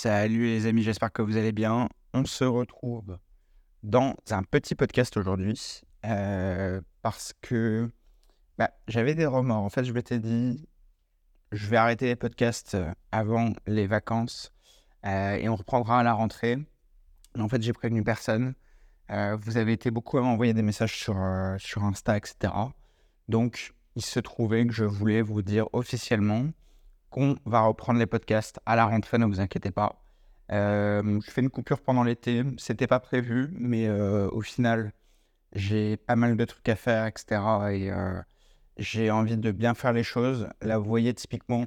Salut les amis, j'espère que vous allez bien. On se retrouve dans un petit podcast aujourd'hui euh, parce que bah, j'avais des remords. En fait, je m'étais dit, je vais arrêter les podcasts euh, avant les vacances euh, et on reprendra à la rentrée. En fait, j'ai prévenu personne. vous avez été beaucoup à m'envoyer des messages sur, sur Insta, etc. Donc, il se trouvait que je voulais vous dire officiellement qu'on va reprendre les podcasts à la rentrée, ne vous inquiétez pas. Euh, je fais une coupure pendant l'été, c'était pas prévu, mais euh, au final, j'ai pas mal de trucs à faire, etc. Et euh, j'ai envie de bien faire les choses. Là, vous voyez, typiquement,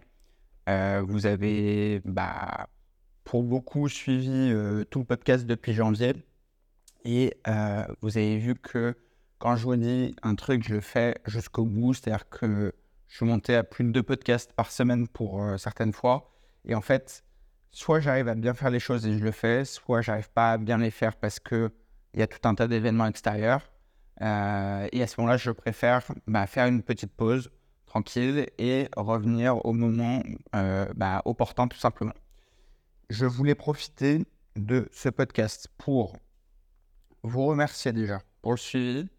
vous avez, bah, pour beaucoup, suivi tout le podcast depuis janvier. Et vous avez vu que quand je vous dis un truc, je le fais jusqu'au bout, c'est-à-dire que je suis monté à plus de deux podcasts par semaine pour euh, certaines fois. Et en fait, soit j'arrive à bien faire les choses et je le fais, soit j'arrive pas à bien les faire parce qu'il y a tout un tas d'événements extérieurs. Euh, et à ce moment-là, je préfère bah, faire une petite pause tranquille et revenir au moment euh, bah, opportun tout simplement. Je voulais profiter de ce podcast pour vous remercier déjà pour le suivi.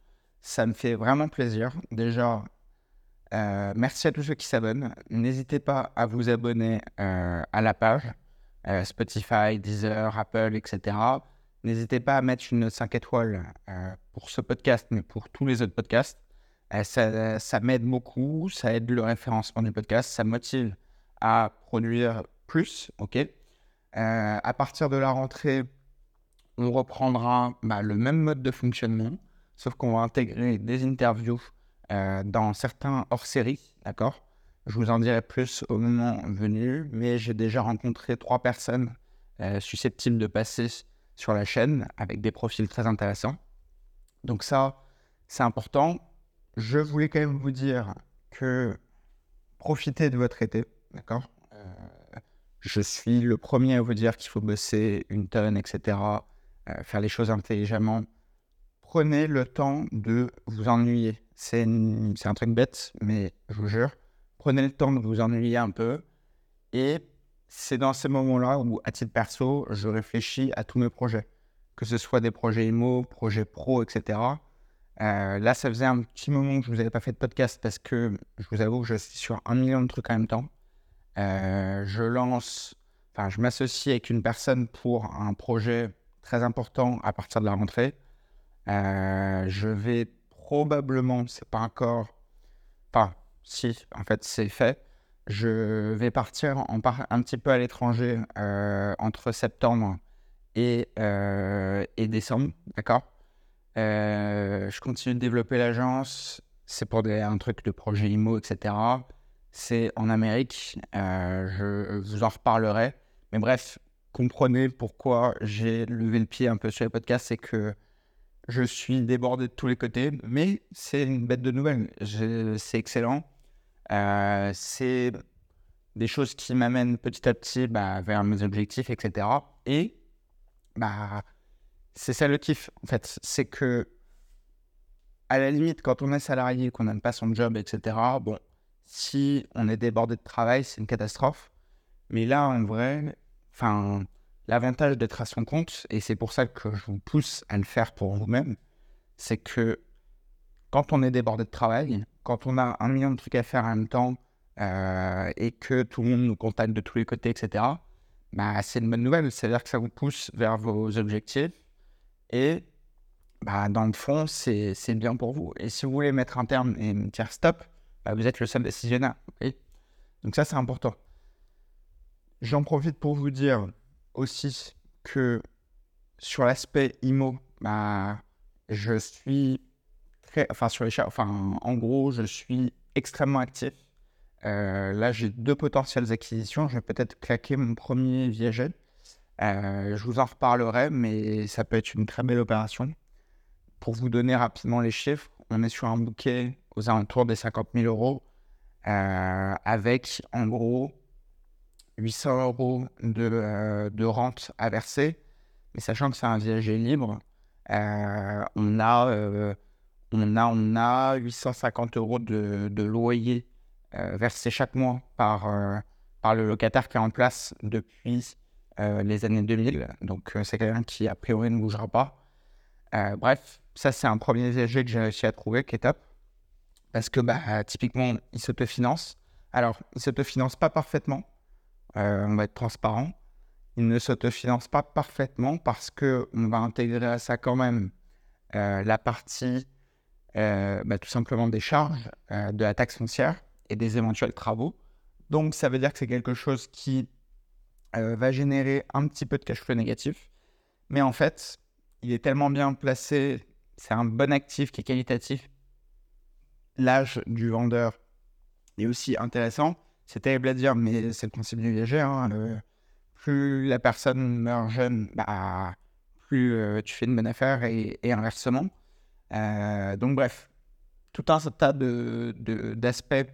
Ça me fait vraiment plaisir. Déjà, euh, merci à tous ceux qui s'abonnent. N'hésitez pas à vous abonner euh, à la page euh, Spotify, Deezer, Apple, etc. N'hésitez pas à mettre une note 5 étoiles pour ce podcast, mais pour tous les autres podcasts. ça, ça m'aide beaucoup, ça aide le référencement du podcast, ça motive à produire plus. ok? À partir de la rentrée, on reprendra bah, le même mode de fonctionnement, sauf qu'on va intégrer des interviews euh, dans certains hors-série, d'accord? Je vous en dirai plus au moment venu, mais j'ai déjà rencontré trois personnes euh, susceptibles de passer sur la chaîne avec des profils très intéressants. Donc ça, c'est important. Je voulais quand même vous dire que profitez de votre été, d'accord? Euh, Je suis le premier à vous dire qu'il faut bosser une tonne, etc., faire les choses intelligemment. Prenez le temps de vous ennuyer. C'est un truc bête, mais je vous jure, prenez le temps de vous ennuyer un peu. Et c'est dans ces moments-là où, à titre perso, je réfléchis à tous mes projets. Que ce soit des projets IMO, projets pro, etc. Euh, là, ça faisait un petit moment que je ne vous avais pas fait de podcast parce que je vous avoue que je suis sur un million de trucs en même temps. Euh, je lance, enfin, je m'associe avec une personne pour un projet très important à partir de la rentrée. Euh, je vais probablement, c'est pas encore. Enfin, si, en fait, c'est fait. Je vais partir en un petit peu à l'étranger euh, entre septembre et, euh, décembre, d'accord? Je continue de développer l'agence. C'est pour un truc de projet IMO, etc. C'est en Amérique. je vous en reparlerai. Mais bref, comprenez pourquoi j'ai levé le pied un peu sur les podcasts. C'est que je suis débordé de tous les côtés, mais c'est une bête de nouvelles. C'est excellent. Euh, c'est des choses qui m'amènent petit à petit bah, vers mes objectifs, etc. Et bah, c'est ça le kiff, en fait. C'est que, à la limite, quand on est salarié, qu'on n'aime pas son job, etc., bon, si on est débordé de travail, c'est une catastrophe. Mais là, en vrai, enfin L'avantage d'être à son compte, et c'est pour ça que je vous pousse à le faire pour vous-même, c'est que quand on est débordé de travail, quand on a un million de trucs à faire en même temps, euh, et que tout le monde nous contacte de tous les côtés, etc., bah, c'est une bonne nouvelle. C'est-à-dire que ça vous pousse vers vos objectifs. Et bah, dans le fond, c'est bien pour vous. Et si vous voulez mettre un terme et me dire stop, bah, vous êtes le seul décisionnaire. Donc ça, c'est important. J'en profite pour vous dire aussi que sur l'aspect IMO, bah, je suis très, enfin sur les enfin en gros, je suis extrêmement actif. Euh, là, j'ai deux potentielles acquisitions. Je vais peut-être claquer mon premier Viajet. Euh, je vous en reparlerai, mais ça peut être une très belle opération. Pour vous donner rapidement les chiffres, on est sur un bouquet aux alentours des 50 000 euros, euh, avec en gros 800 euros de, euh, de, rente à verser, mais sachant que c'est un viager libre, euh, on, a, euh, on, a, on a 850 euros de, loyer versé chaque mois par, par le locataire qui est en place depuis les années 2000. Donc, c'est quelqu'un qui, a priori, ne bougera pas. bref, ça, c'est un premier VG que j'ai réussi à trouver qui est top. Parce que, bah, typiquement, il s'autofinance. Alors, il ne s'autofinance pas parfaitement. On va être transparent. Il ne s'autofinance pas parfaitement parce qu'on va intégrer à ça quand même la partie euh, bah, tout simplement des charges euh, de la taxe foncière et des éventuels travaux. Donc ça veut dire que c'est quelque chose qui euh, va générer un petit peu de cash flow négatif. Mais en fait, il est tellement bien placé, c'est un bon actif qui est qualitatif. L'âge du vendeur est aussi intéressant. C'est terrible à dire, mais c'est le principe du viager. Hein, plus la personne meurt jeune, bah, plus tu fais une bonne affaire et inversement. Euh, donc bref, tout un tas d'aspects de,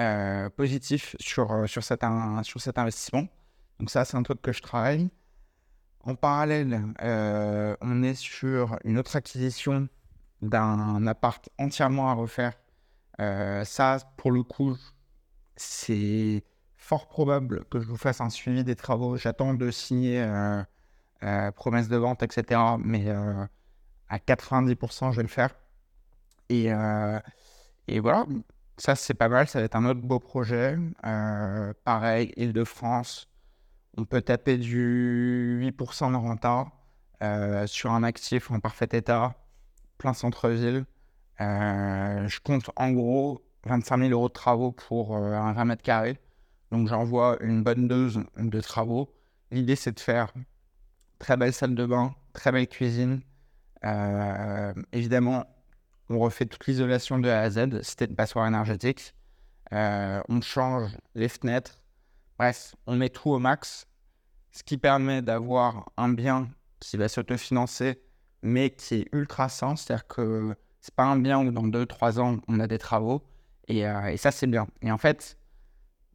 euh, positifs sur, euh, sur, cet, sur cet investissement. Donc ça, c'est un truc que je travaille. En parallèle, on est sur une autre acquisition d'un appart entièrement à refaire. ça, pour le coup, c'est fort probable que je vous fasse un suivi des travaux. J'attends de signer promesse de vente, etc. Mais à 90%, je vais le faire. Et, euh, et voilà, ça c'est pas mal, ça va être un autre beau projet. Euh, pareil, Île-de-France, on peut taper du 8% de renta euh, sur un actif en parfait état, plein centre-ville. je compte en gros 25 000 euros de travaux pour un 20 mètres carrés. Donc j'envoie une bonne dose de travaux. L'idée c'est de faire très belle salle de bain, très belle cuisine, euh, évidemment, on refait toute l'isolation de A à Z, c'était une passoire énergétique. Euh, on change les fenêtres. Bref, on met tout au max, ce qui permet d'avoir un bien qui va s'autofinancer, mais qui est ultra sain. C'est-à-dire que c'est pas un bien où dans 2-3 ans, on a des travaux. Et, euh, et ça, c'est bien. Et en fait,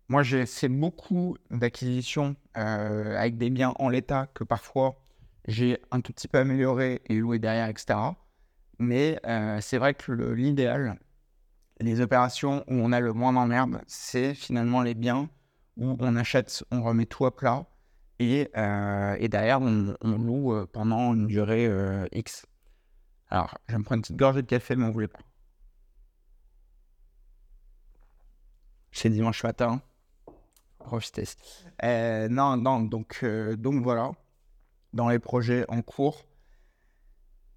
moi, j'ai fait beaucoup d'acquisitions avec des biens en l'état que parfois j'ai un tout petit peu amélioré et loué derrière, etc. Mais euh, c'est vrai que l'idéal, les opérations où on a le moins d'emmerde, c'est finalement les biens où on achète, on remet tout à plat et, euh, et derrière on, loue euh, pendant une durée X. Alors, je me prendre une petite gorgée de café, mais on ne voulait pas. C'est dimanche matin. Profitez. non, non, donc, donc voilà dans les projets en cours.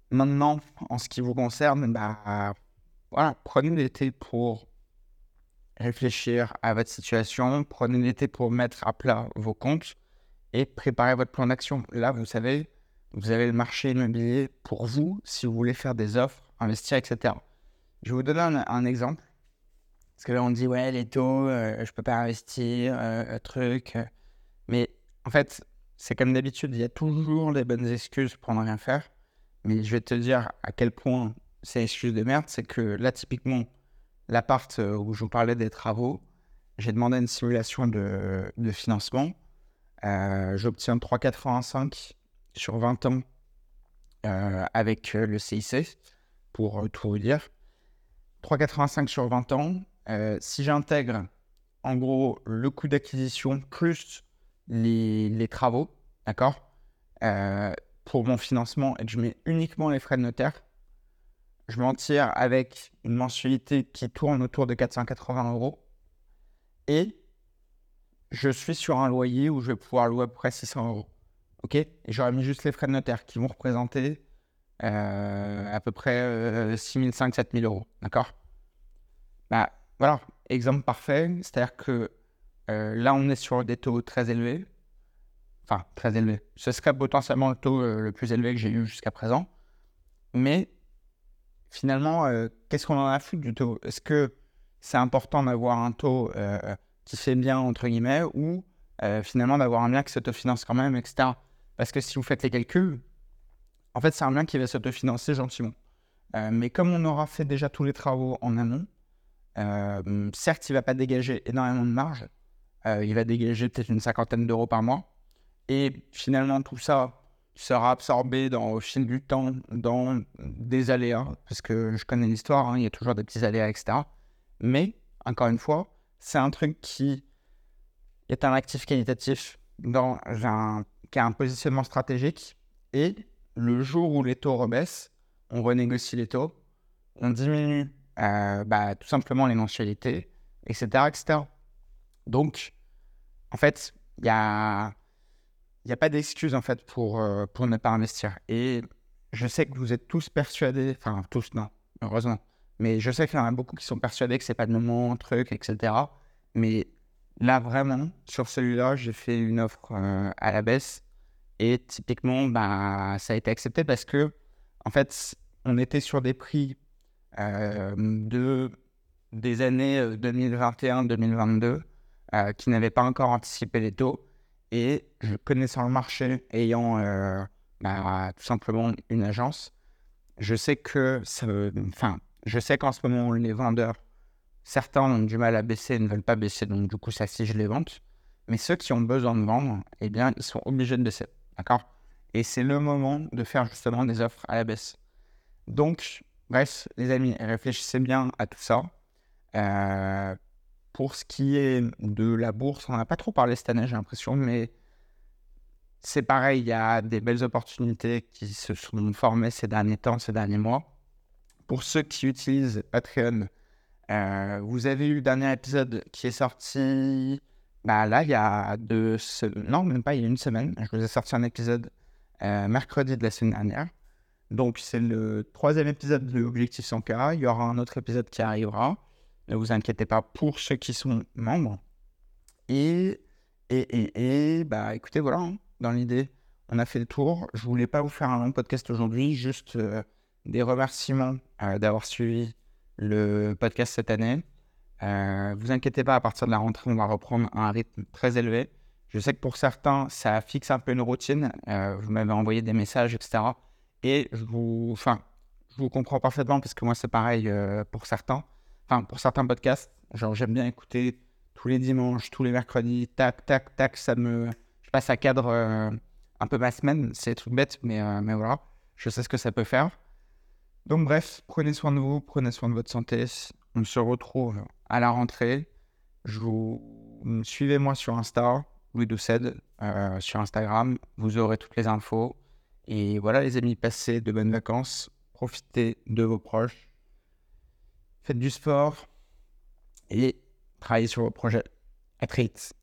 Maintenant, en ce qui vous concerne, bah, voilà, prenez l'été pour réfléchir à votre situation, prenez l'été pour mettre à plat vos comptes et préparer votre plan d'action. Là, vous savez, vous avez le marché immobilier pour vous si vous voulez faire des offres, investir, etc. Je vais vous donner un, exemple. Parce que là, on dit, ouais, les taux, euh, je peux pas investir, euh, truc. Euh. Mais en fait, c'est comme d'habitude, il y a toujours les bonnes excuses pour ne rien faire. Mais je vais te dire à quel point c'est excuse de merde. C'est que là, typiquement, l'appart euh, où je vous parlais des travaux, j'ai demandé une simulation de, financement. Euh, J'obtiens 3,85 sur 20 ans euh, avec euh, le CIC, pour tout vous dire. 3,85 sur 20 ans. Si j'intègre en gros le coût d'acquisition plus les, travaux, d'accord euh, Pour mon financement et que je mets uniquement les frais de notaire, je m'en tire avec une mensualité qui tourne autour de 480 euros. Et je suis sur un loyer où je vais pouvoir louer à peu près 600 euros. OK? Et j'aurais mis juste les frais de notaire qui vont représenter euh, à peu près 6500, euh, 7000 euros. D'accord? Bah voilà, exemple parfait. C'est-à-dire que euh, là, on est sur des taux très élevés. Enfin, très élevés. Ce serait potentiellement le taux euh, le plus élevé que j'ai eu jusqu'à présent. Mais finalement, euh, qu'est-ce qu'on en a foutu du taux? Est-ce que c'est important d'avoir un taux qui fait bien, entre guillemets, ou finalement d'avoir un bien qui s'autofinance quand même, etc. Parce que si vous faites les calculs, en fait, c'est un bien qui va s'autofinancer gentiment. mais comme on aura fait déjà tous les travaux en amont, certes, il ne va pas dégager énormément de marge, euh, il va dégager peut-être une cinquantaine d'euros par mois. Et finalement, tout ça sera absorbé dans, au fil du temps dans des aléas, parce que je connais l'histoire, hein, il y a toujours des petits aléas, etc. Mais, encore une fois, c'est un truc qui est un actif qualitatif dans un qui a un positionnement stratégique. Et le jour où les taux rebaissent, on renégocie les taux, on diminue euh, bah, tout simplement les etc. etc. Donc, en fait, il n'y a, y a pas d'excuse en fait pour, euh, pour ne pas investir. Et je sais que vous êtes tous persuadés, enfin tous, non, heureusement, mais je sais qu'il y en a beaucoup qui sont persuadés que c'est pas le moment, truc, etc. Mais là, vraiment, sur celui-là, j'ai fait une offre euh, à la baisse. Et typiquement, bah, ça a été accepté parce que, en fait, on était sur des prix de, des années 2021-2022 euh, euh, qui n'avaient pas encore anticipé les taux. Et connaissant le marché, ayant bah, tout simplement une agence, je sais que, enfin, je sais qu'en ce moment les vendeurs, certains ont du mal à baisser, ne veulent pas baisser, donc du coup ça je les ventes. Mais ceux qui ont besoin de vendre, eh bien, ils sont obligés de baisser, d'accord? Et c'est le moment de faire justement des offres à la baisse. Donc, Bref, les amis, réfléchissez bien à tout ça. Euh, pour ce qui est de la bourse, on n'a pas trop parlé cette année, j'ai l'impression, mais c'est pareil, il y a des belles opportunités qui se sont formées ces derniers temps, ces derniers mois. Pour ceux qui utilisent Patreon, euh, vous avez eu le dernier épisode qui est sorti bah là, il y a deux semaines, non, même pas, il y a une semaine. Je vous ai sorti un épisode euh, mercredi de la semaine dernière. Donc, c'est le troisième épisode de Objectif 100K. Il y aura un autre épisode qui arrivera. Ne vous inquiétez pas pour ceux qui sont membres. Et, et, et, et bah, écoutez, voilà, hein, dans l'idée, on a fait le tour. Je voulais pas vous faire un long podcast aujourd'hui, juste euh, des remerciements euh, d'avoir suivi le podcast cette année. Euh, vous inquiétez pas, à partir de la rentrée, on va reprendre un rythme très élevé. Je sais que pour certains, ça fixe un peu une routine. Euh, vous m'avez envoyé des messages, etc. Et je vous, enfin, je vous comprends parfaitement parce que moi, c'est pareil euh, pour certains. Enfin, pour certains podcasts, genre, j'aime bien écouter tous les dimanches, tous les mercredis, tac, tac, tac, ça me. Je passe à cadre euh, un peu ma semaine. C'est tout bête, mais, euh, mais voilà, je sais ce que ça peut faire. Donc, bref, prenez soin de vous, prenez soin de votre santé. On se retrouve à la rentrée. Je vous... Suivez-moi sur Insta, Louis Doucet, sur Instagram. Vous aurez toutes les infos. Et voilà les amis, passez de bonnes vacances, profitez de vos proches, faites du sport et travaillez sur vos projets. À très vite.